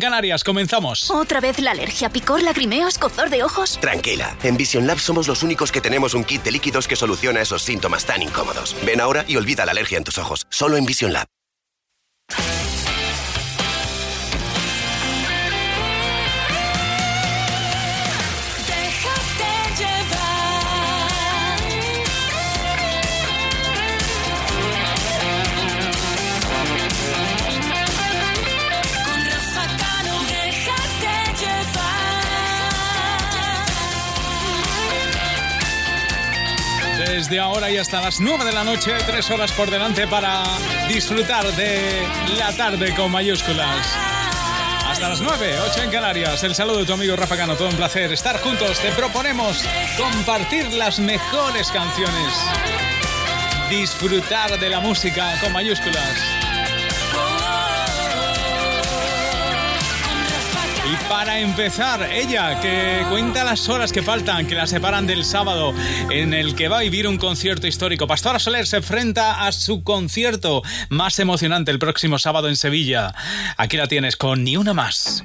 Canarias, comenzamos. ¿Otra vez la alergia, picor, lagrimeos, cozor de ojos? Tranquila, en Vision Lab somos los únicos que tenemos un kit de líquidos que soluciona esos síntomas tan incómodos. Ven ahora y olvida la alergia en tus ojos. Solo en Vision Lab. Desde ahora y hasta las 9 de la noche, tres horas por delante para disfrutar de la tarde con mayúsculas. Hasta las 9, 8 en Canarias. El saludo de tu amigo Rafa Cano. Todo un placer estar juntos. Te proponemos compartir las mejores canciones. Disfrutar de la música con mayúsculas. Para empezar, ella que cuenta las horas que faltan, que la separan del sábado en el que va a vivir un concierto histórico. Pastora Soler se enfrenta a su concierto más emocionante el próximo sábado en Sevilla. Aquí la tienes con Ni Una Más.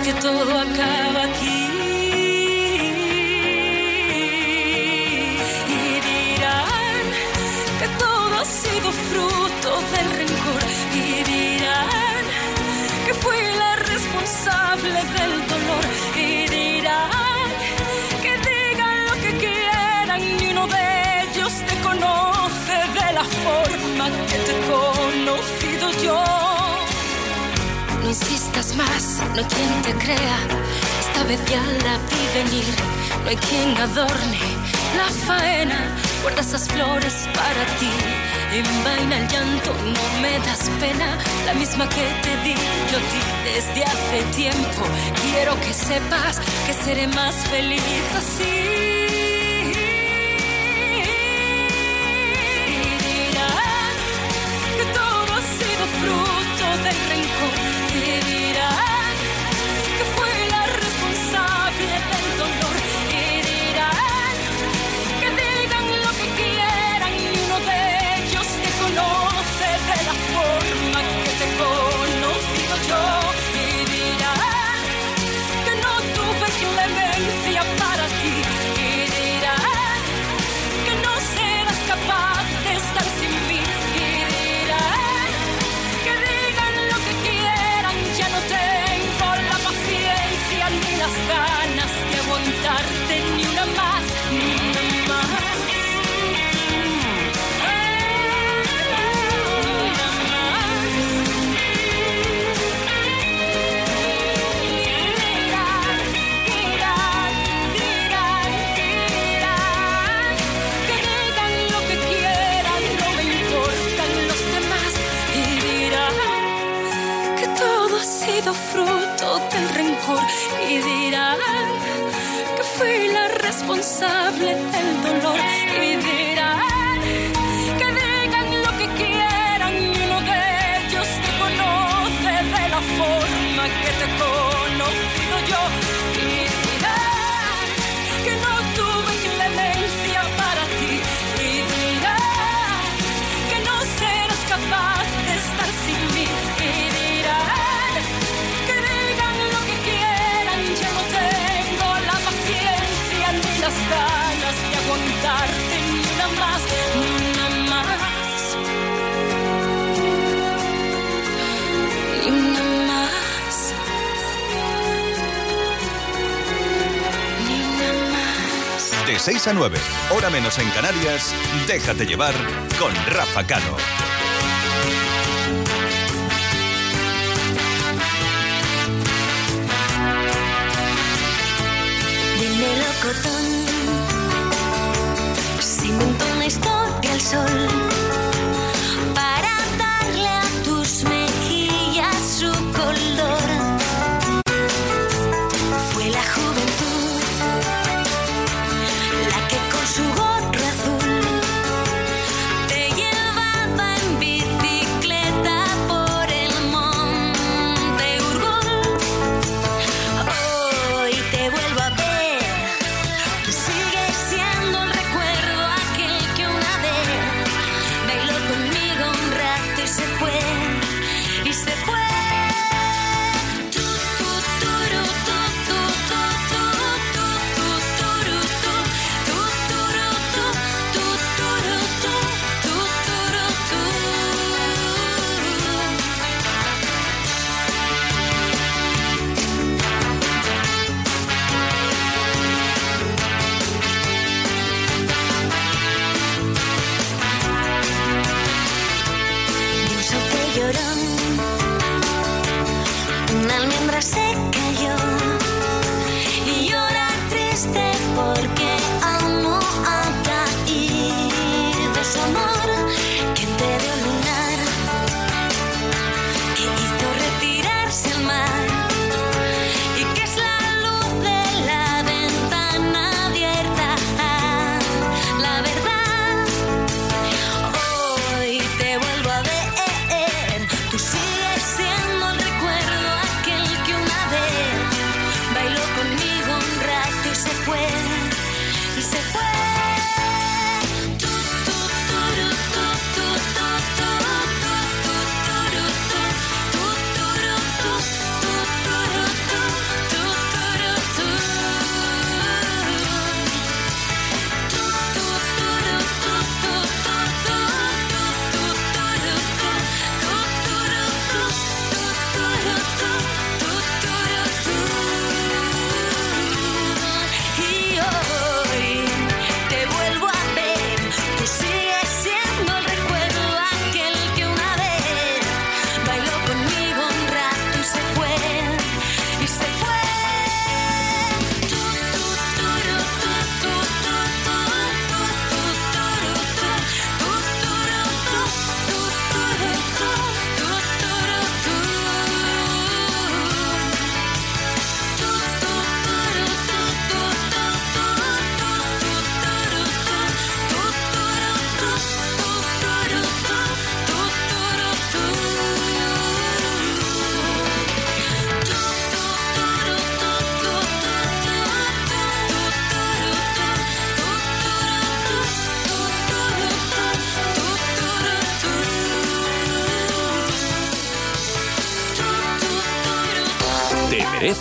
que todo acaba aquí. No hay quien te crea. Esta vez ya la vi venir. No hay quien adorne la faena. Guarda esas flores para ti. Envaina el llanto, no me das pena. La misma que te di yo ti desde hace tiempo. Quiero que sepas que seré más feliz así. Fruto del rencor y dirán que fui la responsable del dolor 6 a 9, hora menos en Canarias, déjate llevar con Rafa Cano.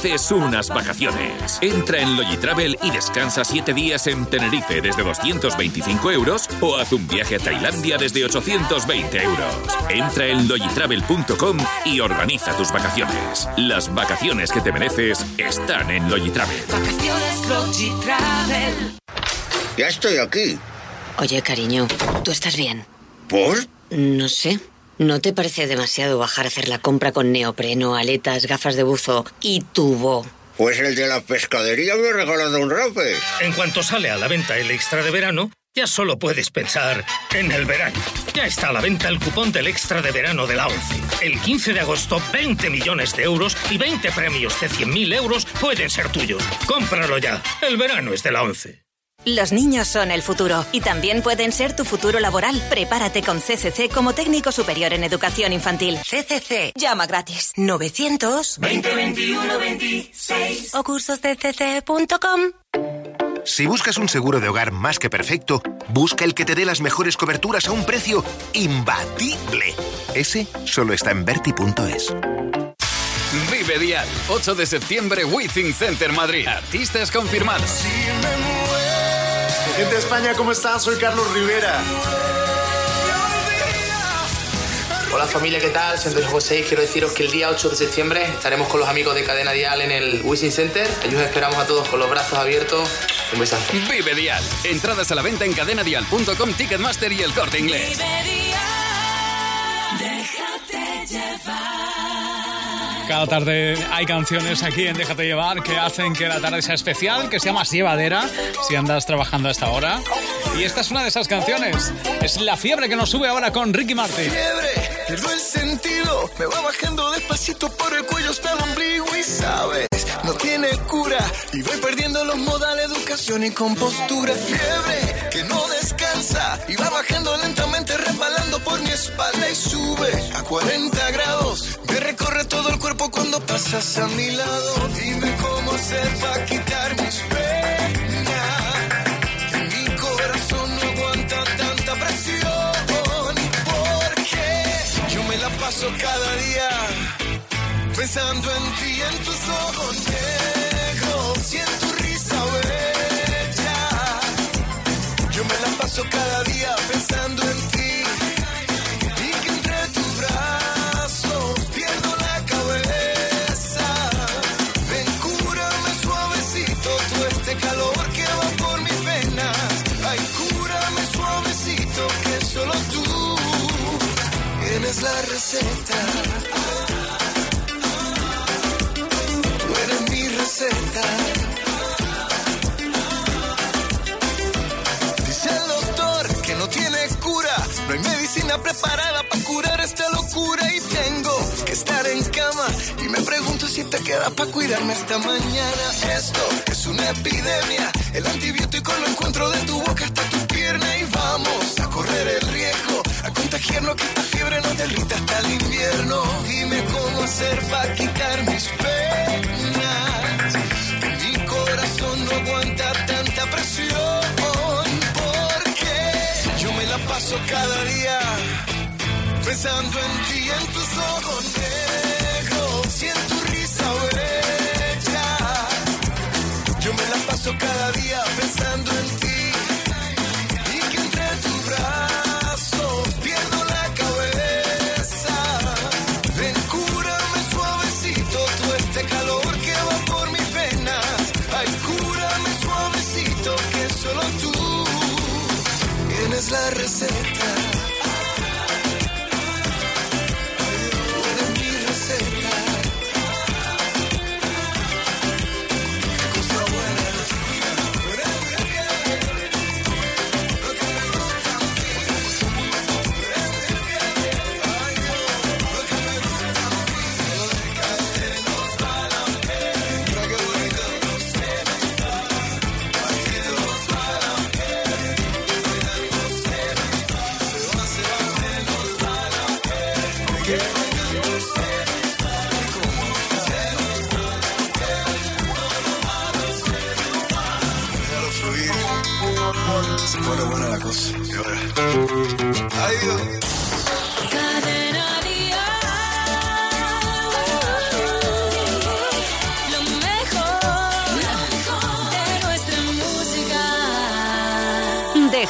Mereces unas vacaciones. Entra en Logitravel y descansa 7 días en Tenerife desde 225 euros o haz un viaje a Tailandia desde 820 euros. Entra en logitravel.com y organiza tus vacaciones. Las vacaciones que te mereces están en Logitravel. Vacaciones Logitravel. Ya estoy aquí. Oye, cariño, ¿tú estás bien? ¿Por? No sé. ¿No te parece demasiado bajar a hacer la compra con neopreno, aletas, gafas de buzo y tubo? Pues el de la pescadería me ha regalado un rape. En cuanto sale a la venta el extra de verano, ya solo puedes pensar en el verano. Ya está a la venta el cupón del extra de verano de la ONCE. El 15 de agosto, 20 millones de euros y 20 premios de 100.000 euros pueden ser tuyos. Cómpralo ya. El verano es de la ONCE. Los niños son el futuro y también pueden ser tu futuro laboral. Prepárate con CCC como técnico superior en educación infantil. CCC. Llama gratis. 900 2021 26 o cursosdcc.com. Si buscas un seguro de hogar más que perfecto, busca el que te dé las mejores coberturas a un precio imbatible. Ese solo está en Berti.es. Vive Dial, 8 de septiembre, Withing Center Madrid. Artistas confirmados. Gente de España, ¿cómo estás? Soy Carlos Rivera. Hola familia, ¿qué tal? Soy Antonio José y quiero deciros que el día 8 de septiembre estaremos con los amigos de Cadena Dial en el Wishing Center. Allí os esperamos a todos con los brazos abiertos. Un besazo. Vive Dial. Entradas a la venta en cadenadial.com, Ticketmaster y el corte inglés. Déjate llevar. Cada tarde hay canciones aquí en Déjate Llevar que hacen que la tarde sea especial, que sea más llevadera si andas trabajando a esta hora. Y esta es una de esas canciones. Es La Fiebre que nos sube ahora con Ricky Martin. Fiebre, pierdo el sentido, me va bajando despacito por el cuello hasta el ombligo y sabes, no tiene cura. Y voy perdiendo los modales, educación y compostura. Fiebre, que no descansa y va bajando lentamente, resbalando por mi espalda y sube a 40 grados. Todo el cuerpo cuando pasas a mi lado. Dime cómo hacer para quitar mis penas. Mi corazón no aguanta tanta presión. Porque yo me la paso cada día pensando en ti, en tus ojos receta. Tú mi receta. Dice el doctor que no tiene cura. No hay medicina preparada para te queda para cuidarme esta mañana. Esto es una epidemia. El antibiótico lo encuentro de tu boca hasta tu pierna. Y vamos a correr el riesgo. A contagiarnos que esta fiebre nos derrita hasta el invierno. Dime cómo hacer para quitar mis penas. Mi corazón no aguanta tanta presión. Porque yo me la paso cada día pensando en ti, en tus ojos Cada día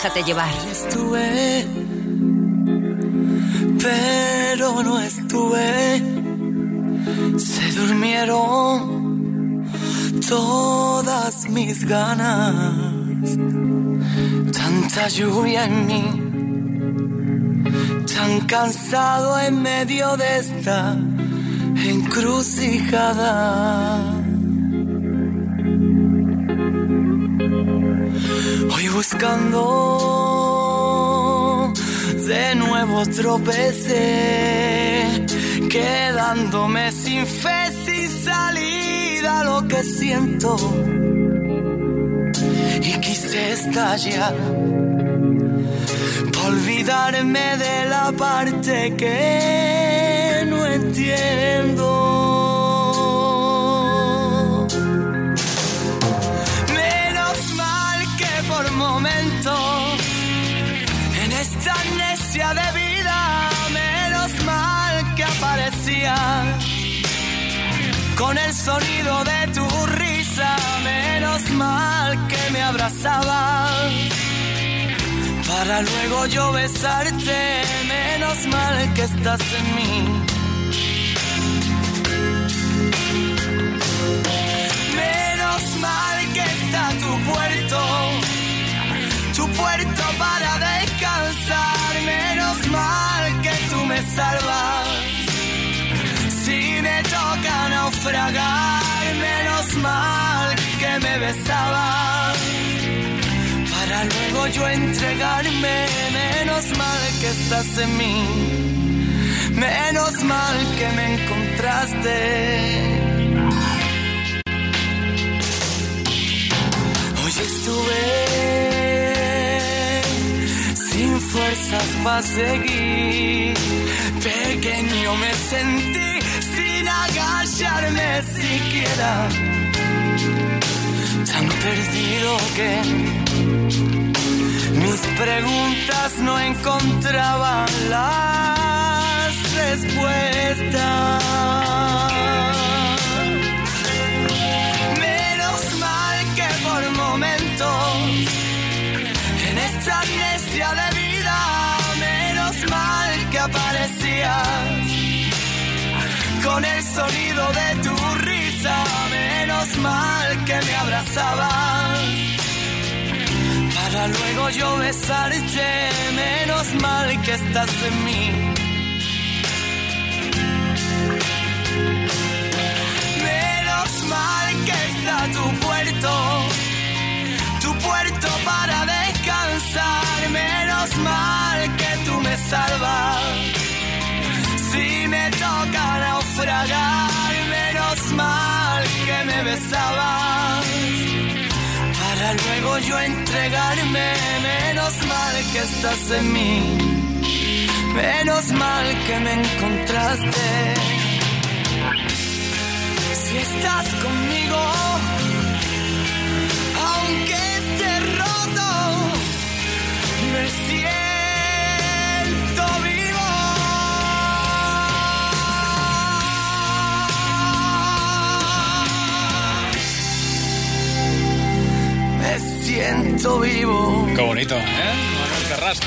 Déjate llevar. Estuve, pero no estuve. Se durmieron todas mis ganas. Tanta lluvia en mí. Tan cansado en medio de esta encrucijada. Buscando de nuevo tropecé, quedándome sin fe, sin salida lo que siento. Y quise estallar, pa' olvidarme de la parte que no entiendo. Con el sonido de tu risa, menos mal que me abrazabas para luego yo besarte, menos mal que estás en mí. Menos mal que está tu puerto, tu puerto para descansar. Menos mal que tú me salvas. Naufragar, menos mal que me besabas. Para luego yo entregarme, menos mal que estás en mí. Menos mal que me encontraste. Hoy estuve sin fuerzas para seguir. Pequeño me sentí sin agacharme siquiera. Tan perdido que mis preguntas no encontraban las respuestas. Con el sonido de tu risa, menos mal que me abrazabas. Para luego yo besarte, menos mal que estás en mí. Menos mal que está tu puerto, tu puerto para descansar, menos mal que tú me salvas. Menos mal que me besabas para luego yo entregarme. Menos mal que estás en mí, menos mal que me encontraste. Si estás conmigo, siento vivo. Qué bonito, ¿eh? Manuel.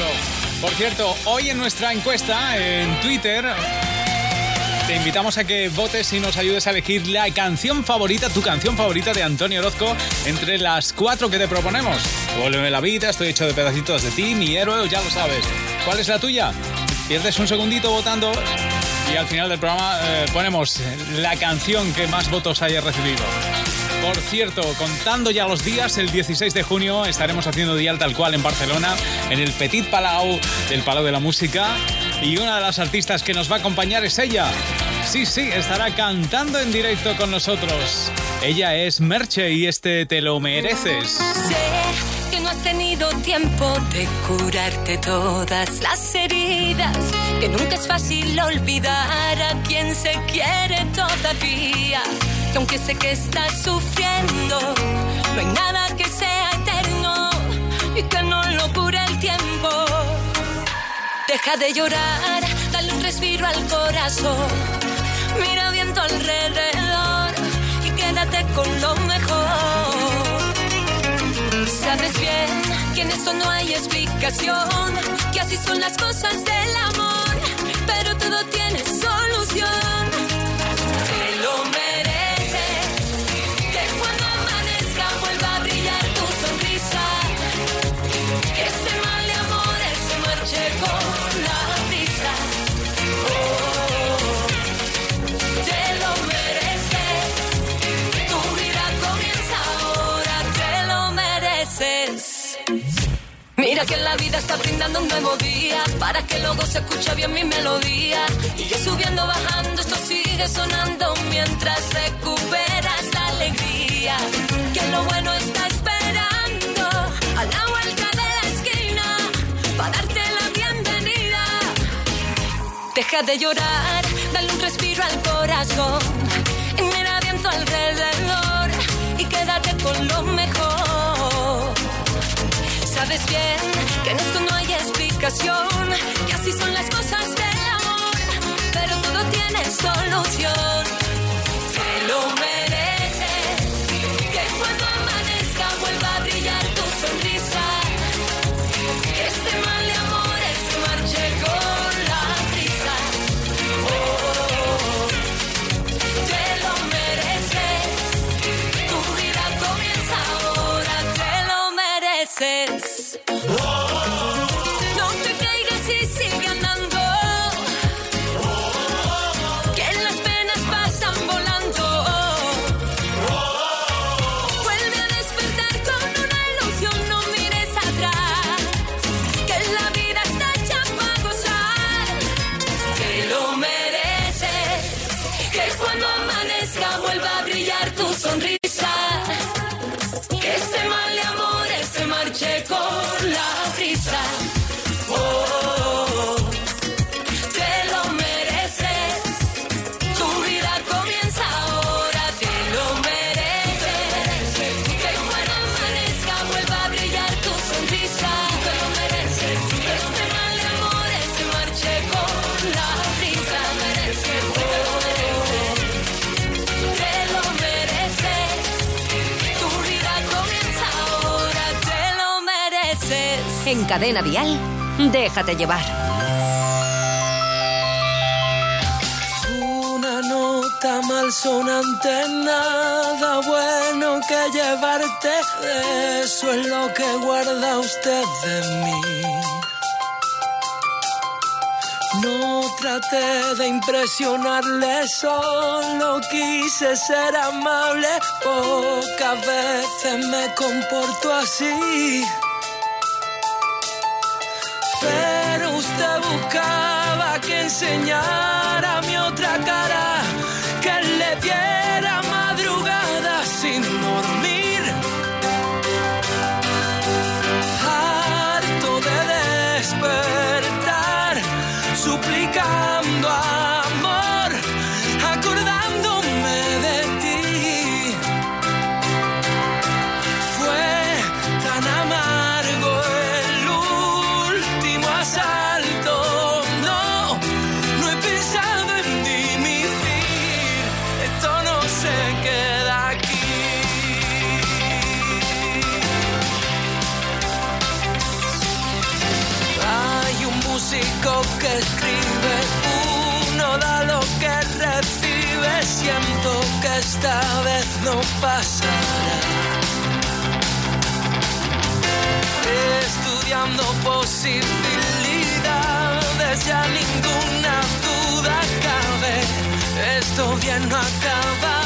Por cierto, hoy en nuestra encuesta en Twitter te invitamos a que votes y nos ayudes a elegir la canción favorita, tu canción favorita de Antonio Orozco, entre las cuatro que te proponemos. Vuelve la vida, estoy hecho de pedacitos de ti, mi héroe, ya lo sabes. ¿Cuál es la tuya? Pierdes un segundito votando y al final del programa eh, ponemos la canción que más votos haya recibido. Por cierto, contando ya los días, el 16 de junio estaremos haciendo Dial tal cual en Barcelona, en el Petit Palau del Palau de la Música. Y una de las artistas que nos va a acompañar es ella. Sí, sí, estará cantando en directo con nosotros. Ella es Merche y este Te lo mereces. Sé que no has tenido tiempo de curarte todas las heridas, que nunca es fácil olvidar a quien se quiere todavía, aunque sé que estás sufriendo, no hay nada que sea eterno y que no lo cure el tiempo. Deja de llorar, dale un respiro al corazón, mira bien tu alrededor y quédate con lo mejor. Sabes bien que en eso no hay explicación, que así son las cosas del amor, pero todo tiene solución. Mira que la vida está brindando un nuevo día para que luego se escuche bien mi melodía. Y yo subiendo, bajando, esto sigue sonando mientras recuperas la alegría. Que lo bueno está esperando a la vuelta de la esquina para darte la bienvenida. Deja de llorar, dale un respiro al corazón que en esto no hay explicación, que así son las cosas del amor, pero todo tiene solución. Que lo me Whoa. Cadena Dial, déjate llevar. Una nota mal sonante, nada bueno que llevarte. Eso es lo que guarda usted de mí. No traté de impresionarle, solo quise ser amable. Pocas veces me comporto así. enseñar. no pasará. Estudiando posibilidades, ya ninguna duda cabe. Esto bien no acaba.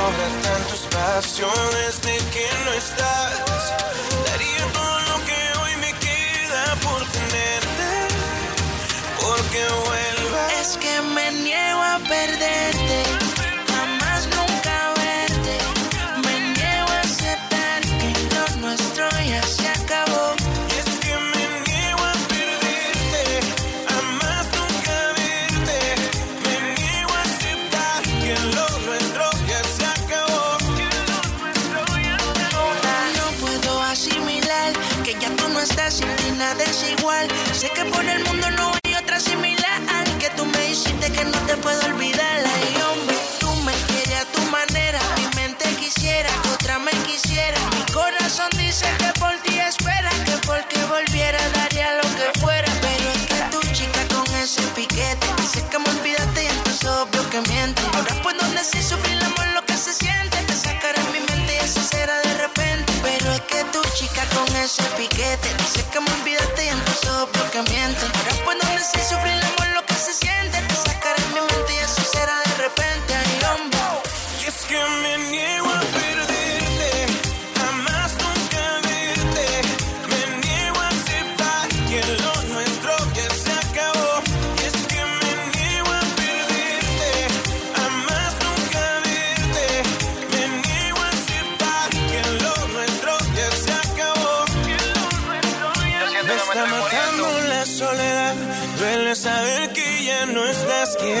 Es que sobra tanto espacio desde que no estás.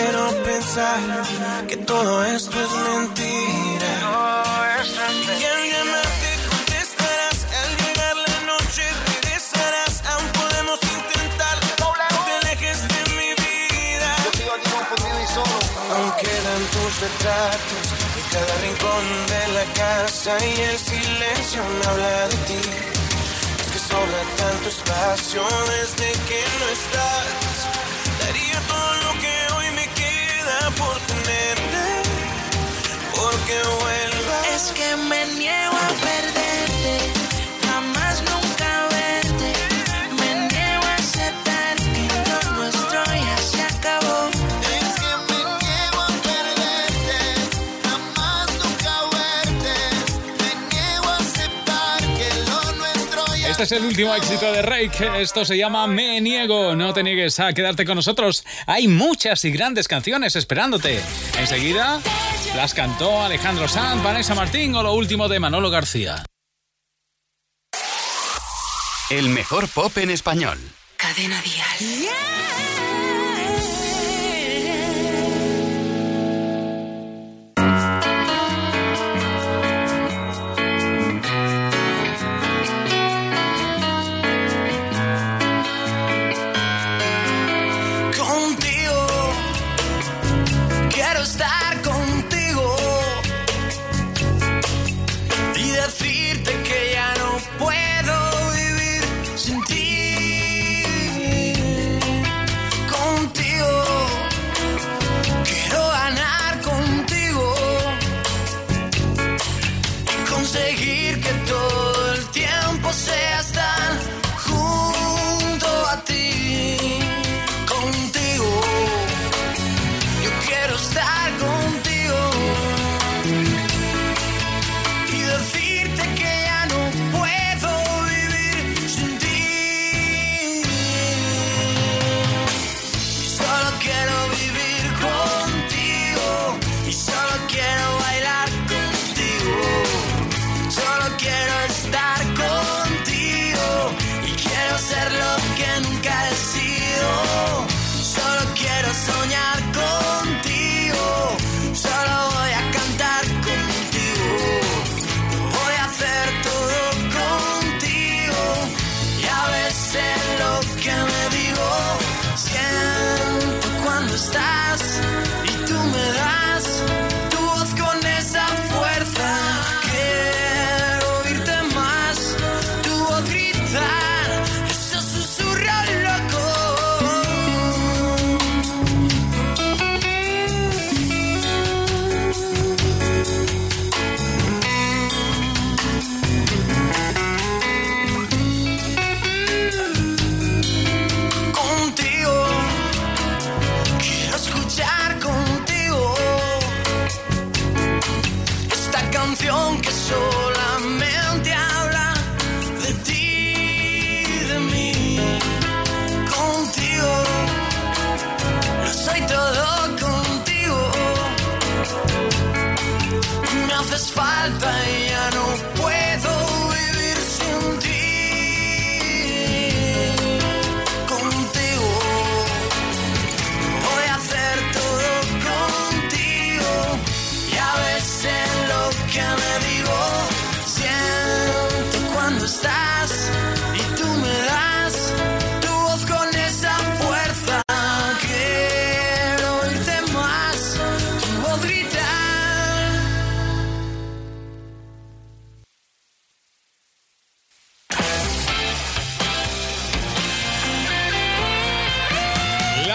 Quiero pensar que todo esto es mentira. Y al llamarte contestarás. Al llegar la noche regresarás. Aún podemos intentar. No te alejes de mi vida. Aún quedan tus retratos en cada rincón de la casa. Y el silencio me habla de ti. Es que sobra tanto espacio desde que no estás. Por tenerte, porque vuelvas. Es que me niego a Este es el último éxito de Rake. Esto se llama Me Niego. No te niegues a quedarte con nosotros. Hay muchas y grandes canciones esperándote. Enseguida las cantó Alejandro Sanz, Vanessa Martín o lo último de Manolo García. El mejor pop en español. Cadena Dial. Contigo,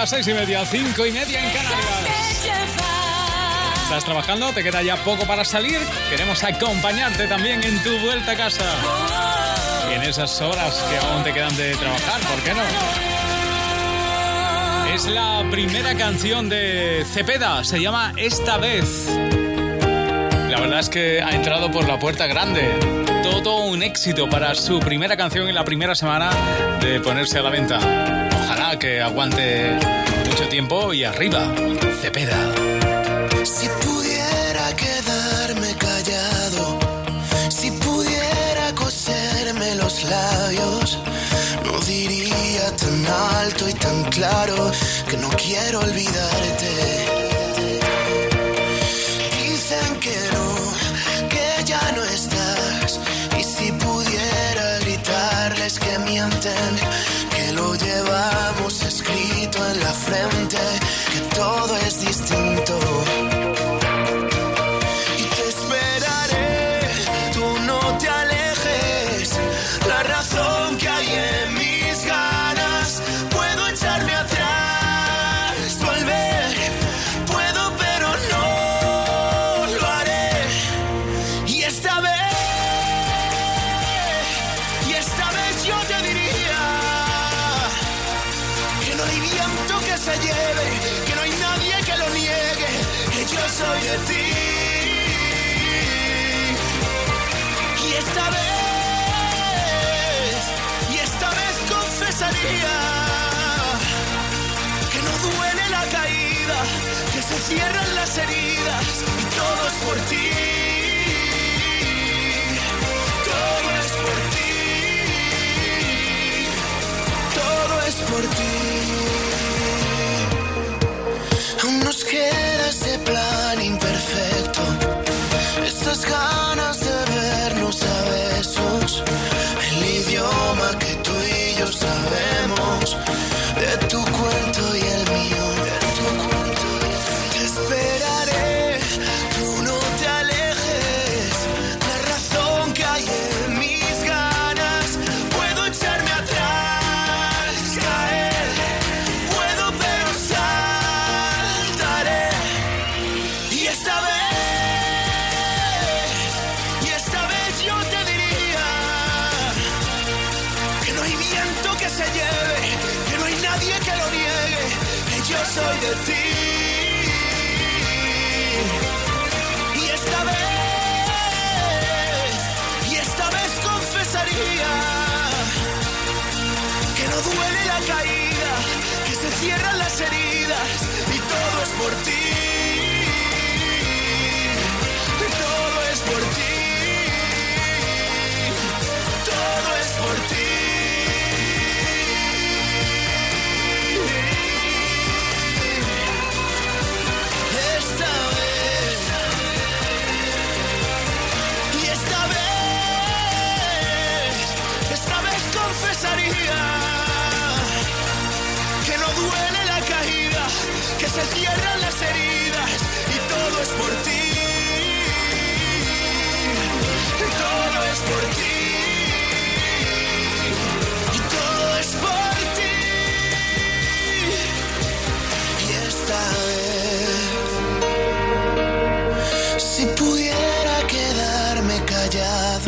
Las seis y media, cinco y media en Canarias. ¿Estás trabajando? ¿Te queda ya poco para salir? Queremos acompañarte también en tu vuelta a casa. Y en esas horas que aún te quedan de trabajar, ¿por qué no? Es la primera canción de Cepeda, se llama Esta vez. La verdad es que ha entrado por la puerta grande. Todo un éxito para su primera canción en la primera semana de ponerse a la venta. Que aguante mucho tiempo y arriba, Cepeda. Si pudiera quedarme callado, si pudiera coserme los labios, no diría tan alto y tan claro que no quiero olvidarte. Dicen que no, que ya no estás, y si pudiera gritarles que mienten, se cierran las heridas y todo es por ti. Todo es por ti. Todo es por ti. Aún nos queda ese plan imperfecto. Esas ganas de vernos a besos. El idioma que tú y yo sabemos.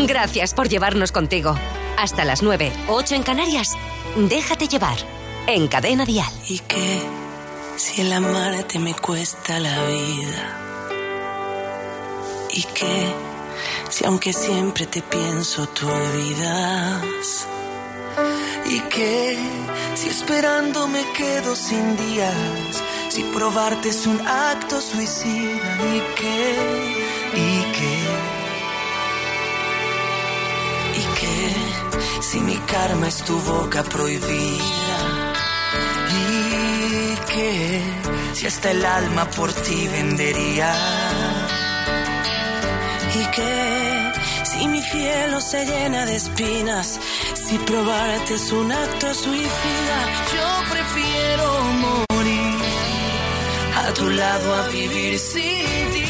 Gracias por llevarnos contigo. Hasta las 9, 8 en Canarias. Déjate llevar. En Cadena Dial. ¿Y qué si el amarte me cuesta la vida? ¿Y qué Si aunque siempre te pienso, tú olvidas. ¿Y qué? Si esperando me quedo sin días, si probarte es un acto suicida. ¿Y qué? ¿Y Si mi karma es tu boca prohibida. ¿Y qué? Si hasta el alma por ti vendería. ¿Y qué? Si mi cielo se llena de espinas, si probarte es un acto suicida, yo prefiero morir a tu lado a vivir sin ti.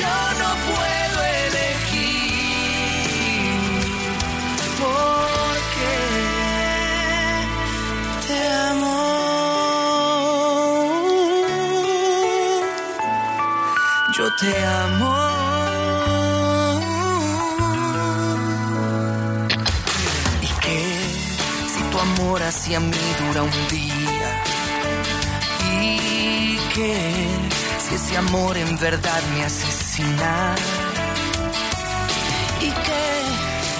Yo no puedo elegir. Porque te amo. Yo te amo. ¿Y qué? Si tu amor hacia mí dura un día. ¿Y qué? Si ese amor en verdad me asesina. ¿Y qué?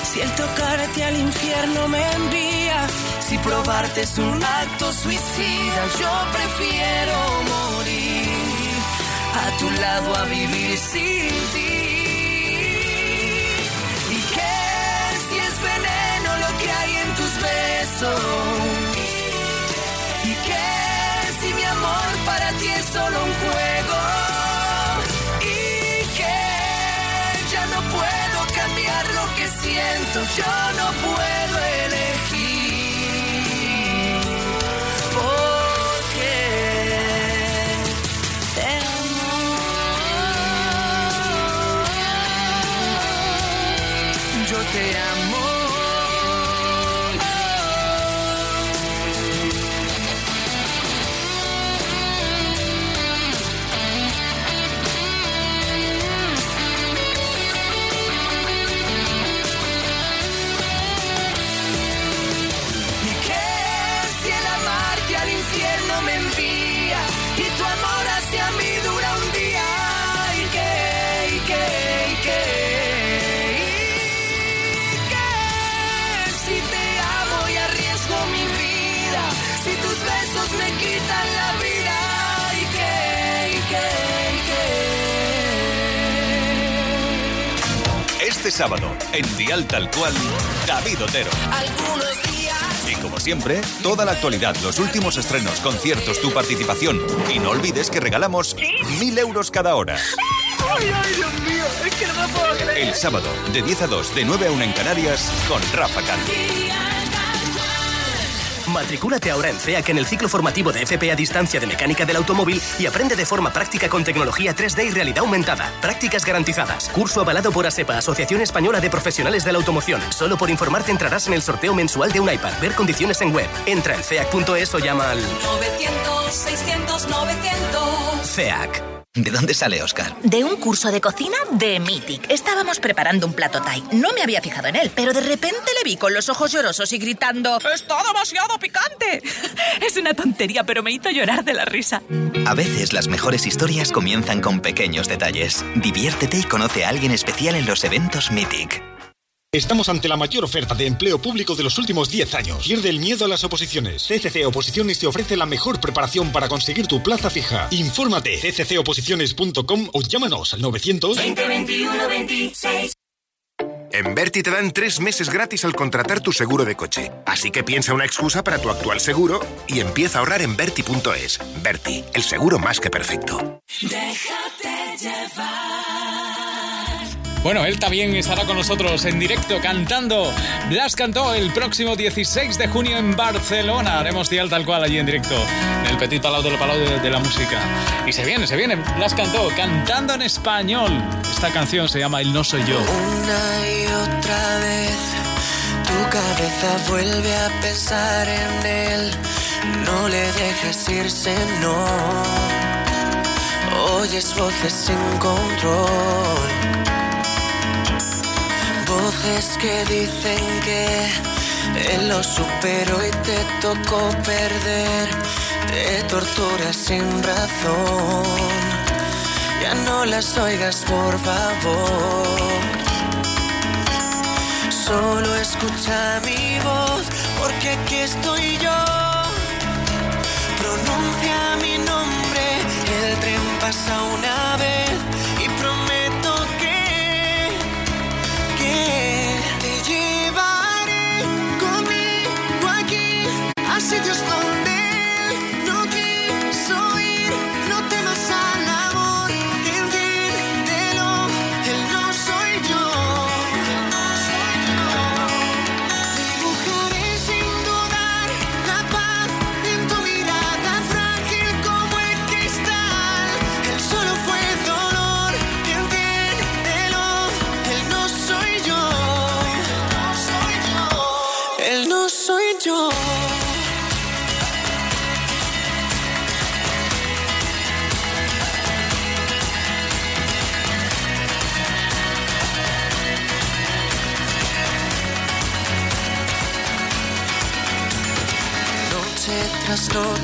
Si el tocarte al infierno me envía, Si probarte es un acto suicida, yo prefiero morir a tu lado a vivir sin ti. ¿Y qué? Si es veneno lo que hay en tus besos. ¿Y qué? Si mi amor para ti es solo un juego. Siento, yo no puedo elegir. Sábado, en Dial Tal Cual, David Otero. Algunos días. Y como siempre, toda la actualidad, los últimos estrenos, conciertos, tu participación. Y no olvides que regalamos mil euros cada hora. ¡Ay, ay, Dios mío! Es que no me puedo creer. El sábado, de 10 a 2, de 9 a 1 en Canarias, con Rafa Cano. Matricúlate ahora en CEAC en el ciclo formativo de FP a distancia de mecánica del automóvil y aprende de forma práctica con tecnología 3D y realidad aumentada. Prácticas garantizadas. Curso avalado por ASEPA, Asociación Española de Profesionales de la Automoción. Solo por informarte entrarás en el sorteo mensual de un iPad. Ver condiciones en web. Entra en ceac.es o llama al 900, 600, 900. CEAC. ¿De dónde sale Oscar? De un curso de cocina de Mythic. Estábamos preparando un plato Thai. No me había fijado en él, pero de repente le vi con los ojos llorosos y gritando ¡Está demasiado picante! Es una tontería, pero me hizo llorar de la risa. A veces las mejores historias comienzan con pequeños detalles. Diviértete y conoce a alguien especial en los eventos Mythic. Estamos ante la mayor oferta de empleo público de los últimos 10 años. Pierde el miedo a las oposiciones. CCC Oposiciones te ofrece la mejor preparación para conseguir tu plaza fija. Infórmate cccoposiciones.com o llámanos al 900 2021 26. En Berti te dan tres meses gratis al contratar tu seguro de coche. Así que piensa una excusa para tu actual seguro y empieza a ahorrar en Berti.es. Berti, el seguro más que perfecto. Déjate llevar. Bueno, él también estará con nosotros en directo cantando. Blas cantó el próximo 16 de junio en Barcelona. Haremos dial tal cual allí en directo, en el Petit Palau de, de la Música. Y se viene, se viene. Blas cantó cantando en español. Esta canción se llama El No Soy Yo. Una y otra vez tu cabeza vuelve a pensar en él. No le dejes irse, no. oyes voces sin control. Que dicen que él lo superó y te tocó perder. Te torturas sin razón. Ya no las oigas, por favor. Solo escucha mi voz, porque aquí estoy yo. Pronuncia mi nombre, el tren pasa una vez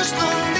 a sitios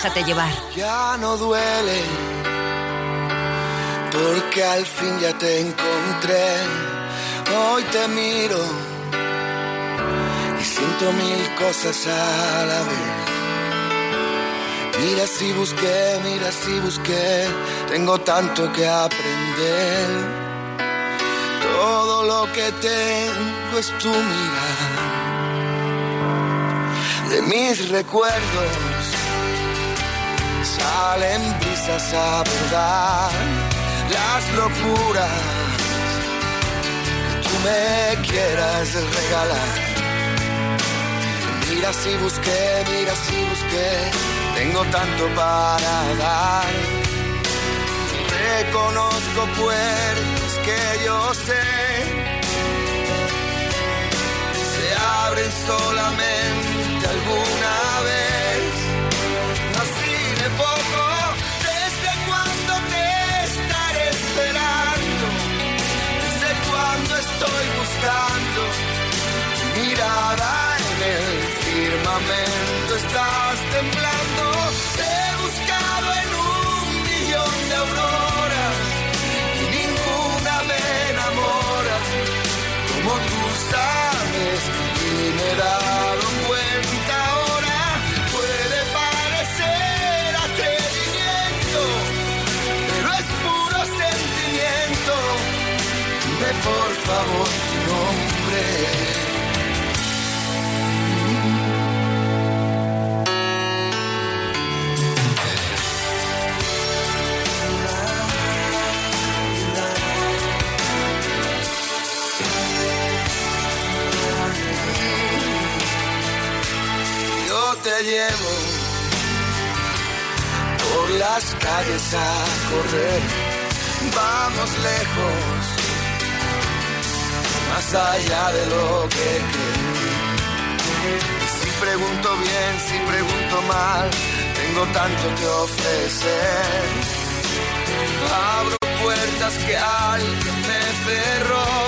Déjate llevar. Ya no duele, porque al fin ya te encontré. Hoy te miro y siento mil cosas a la vez. Mira si busqué, mira si busqué, tengo tanto que aprender. Todo lo que tengo es tu mirada. De mis recuerdos salen brisas a verdad las locuras que tú me quieras regalar. Mira si busqué, mira si busqué, tengo tanto para dar. Reconozco puertas que yo sé se abren solamente alguna vez. Poco, desde cuando te estaré esperando, desde cuando estoy buscando mirada en el firmamento, estás temblando. Te he buscado en un millón de auroras y ninguna me enamora como tú sabes y favor tu nombre. Te llevo por las calles a correr. Vamos lejos, más allá de lo que creo. Si pregunto bien, si pregunto mal, tengo tanto que ofrecer. Abro puertas que alguien me cerró.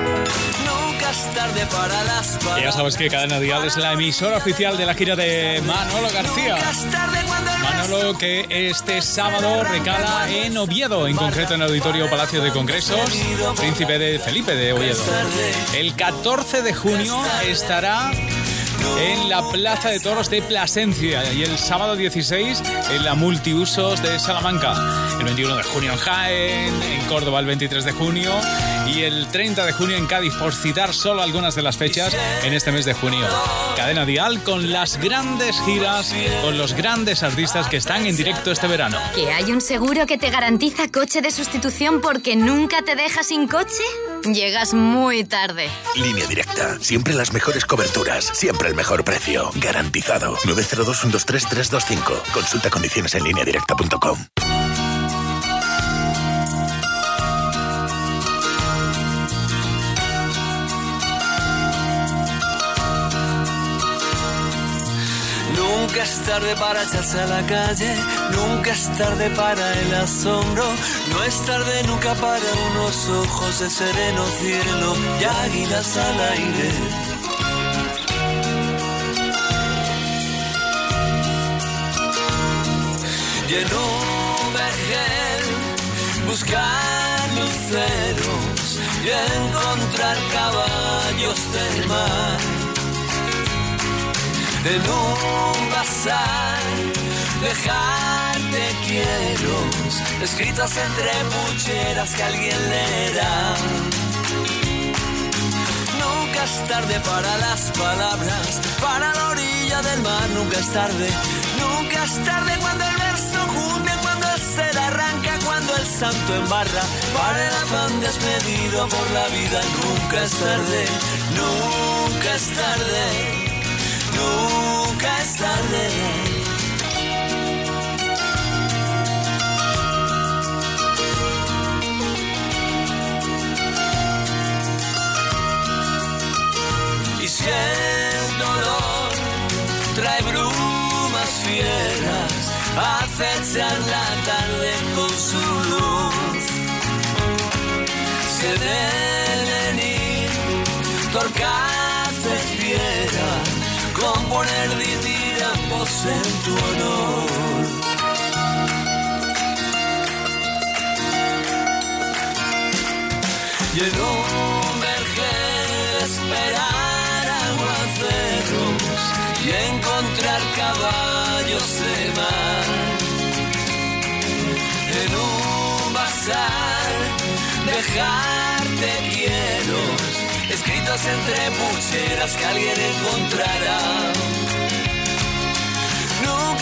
Tarde para las ya sabes que Cadena Dial es la emisora oficial de la gira de Manolo García. Manolo que este sábado recala en Oviedo, en concreto en el Auditorio Palacio de Congresos, Príncipe de Felipe de Oviedo. El 14 de junio estará en la Plaza de Toros de Plasencia y el sábado 16 en la Multiusos de Salamanca. El 21 de junio en Jaén, en Córdoba el 23 de junio y el 30 de junio en Cádiz, por citar solo algunas de las fechas en este mes de junio. Cadena Dial con las grandes giras, con los grandes artistas que están en directo este verano. ¿Que hay un seguro que te garantiza coche de sustitución porque nunca te deja sin coche? Llegas muy tarde. Línea directa. Siempre las mejores coberturas. Siempre el mejor precio. Garantizado. 902-123-325. Consulta condiciones en línea directa.com. tarde para echarse a la calle, nunca es tarde para el asombro, no es tarde nunca para unos ojos de sereno cielo y águilas al aire. Y en vergel buscar luceros y encontrar caballos del mar en un bazar, dejarte quiero, escritas entre pucheras que alguien leerá. Nunca es tarde para las palabras, para la orilla del mar, nunca es tarde, nunca es tarde cuando el verso junte, cuando el ser arranca, cuando el santo embarra, para el afán despedido por la vida, nunca es tarde, nunca es tarde nunca es tarde. Y si el dolor trae brumas fieras, acechan la tarde con su luz. En tu honor. y en un vergel esperar aguaceros y encontrar caballos de mar. En un bazar dejarte quiero escritos entre pulseras que alguien encontrará.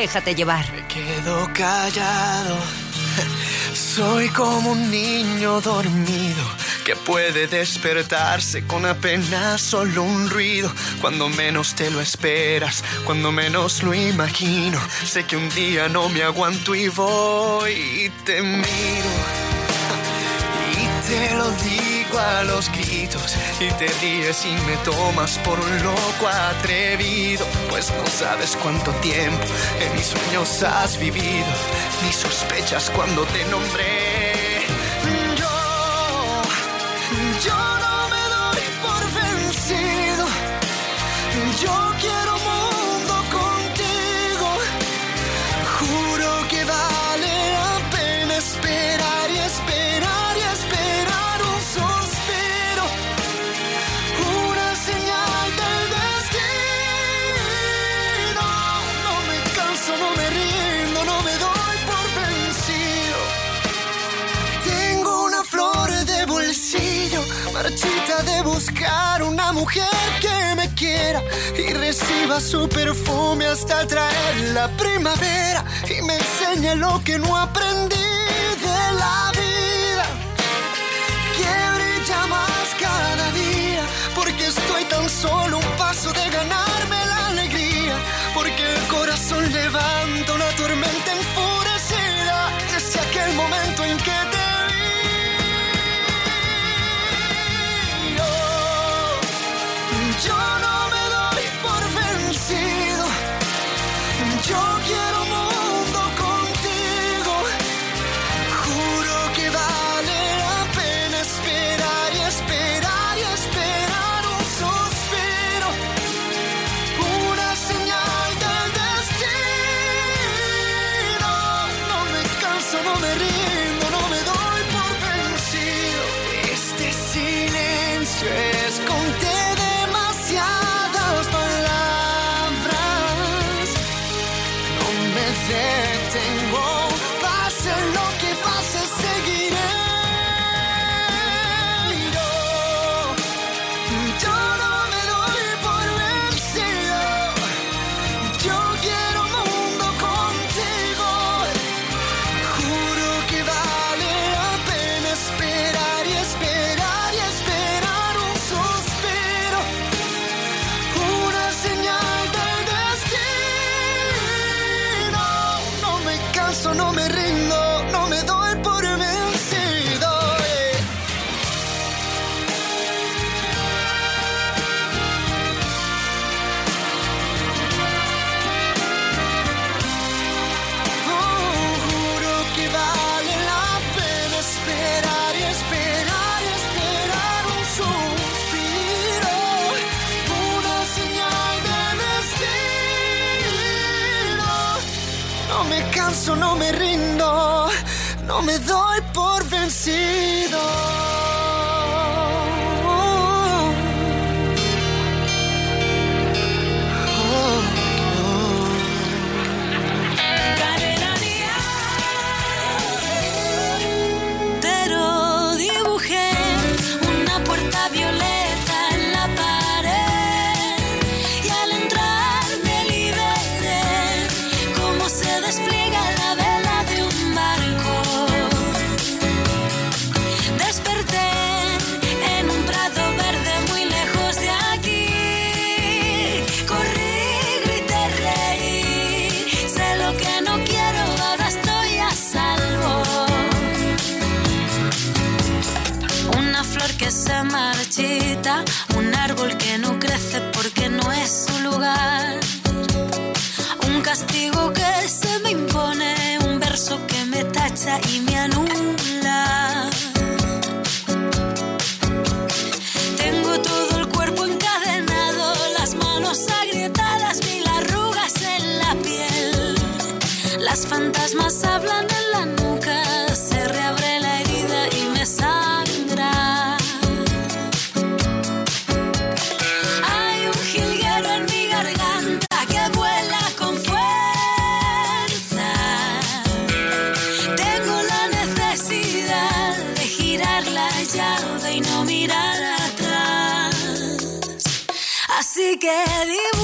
Déjate llevar. quedo callado. Soy como un niño dormido que puede despertarse con apenas solo un ruido. Cuando menos te lo esperas, cuando menos lo imagino. Sé que un día no me aguanto y voy y te miro. Y te lo digo a los gritos y te ríes y me tomas por un loco atrevido. Pues no sabes cuánto tiempo en mis sueños has vivido, ni sospechas cuando te nombré. Buscar una mujer que me quiera y reciba su perfume hasta traer la primavera y me enseñe lo que no aprendí un árbol que no quer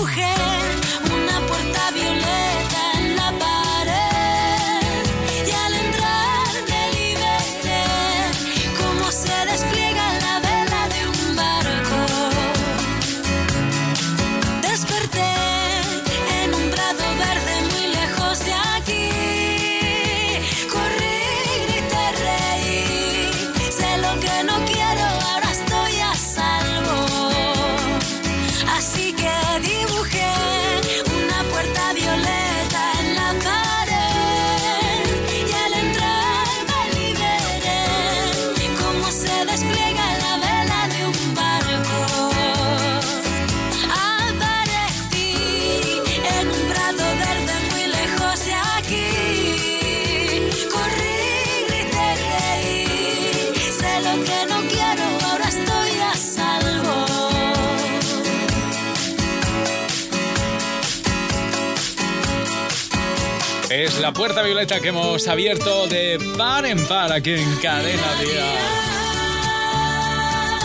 Es la puerta violeta que hemos abierto de par en par aquí en Cadena Día.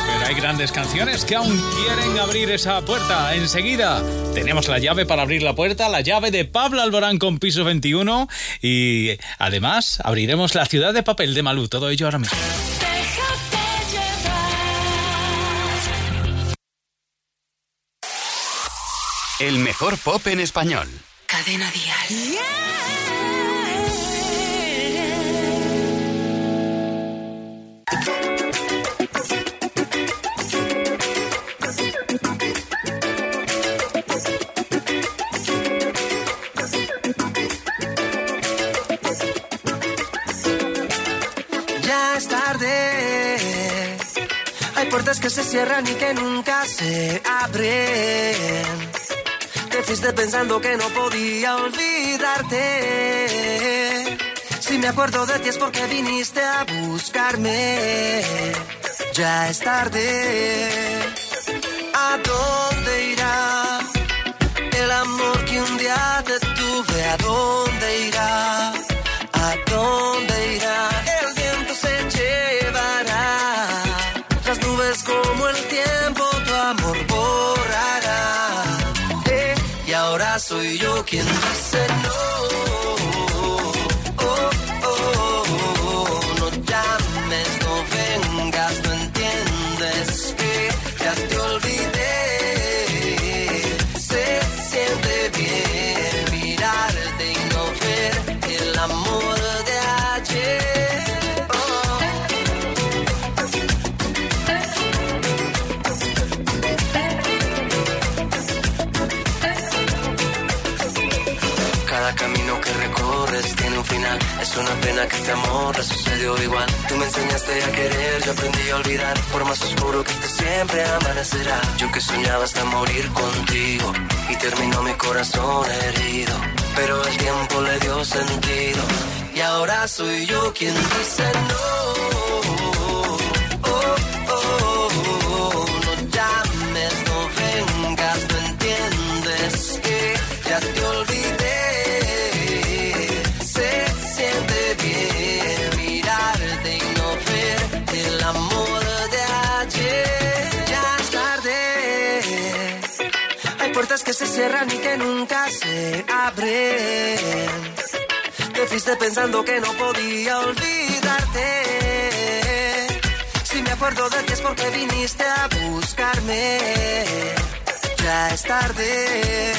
Pero hay grandes canciones que aún quieren abrir esa puerta. Enseguida tenemos la llave para abrir la puerta, la llave de Pablo Alborán con piso 21 y además abriremos la ciudad de papel de Malú. Todo ello ahora mismo. El mejor pop en español. Cadena Dial. Ya que se cierran y que nunca se abren. Te fuiste pensando que no podía olvidarte. Si me acuerdo de ti es porque viniste a buscarme. Ya es tarde. ¿A dónde irá el amor que un día te tuve? ¿A dónde irá? ¿A dónde camino que recorres tiene un final. Es una pena que este amor le sucedió igual. Tú me enseñaste a querer, yo aprendí a olvidar. Por más oscuro que esté, siempre amanecerá. Yo que soñaba hasta morir contigo. Y terminó mi corazón herido. Pero el tiempo le dio sentido. Y ahora soy yo quien dice no. Puertas que se cierran y que nunca se abren. Te fuiste pensando que no podía olvidarte. Si me acuerdo de ti es porque viniste a buscarme. Ya es tarde.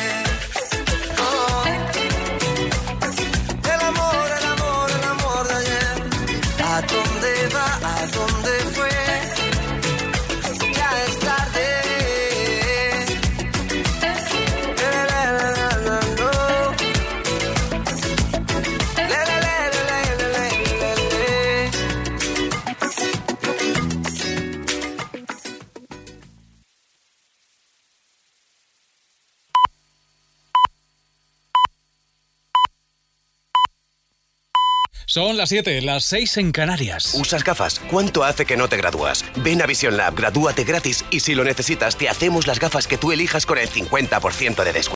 Oh. El amor, el amor, el amor de ayer. ¿A dónde va? ¿A dónde fue? Son las 7, las 6 en Canarias. ¿Usas gafas? ¿Cuánto hace que no te gradúas? Ven a Vision Lab, gradúate gratis y si lo necesitas te hacemos las gafas que tú elijas con el 50% de descuento.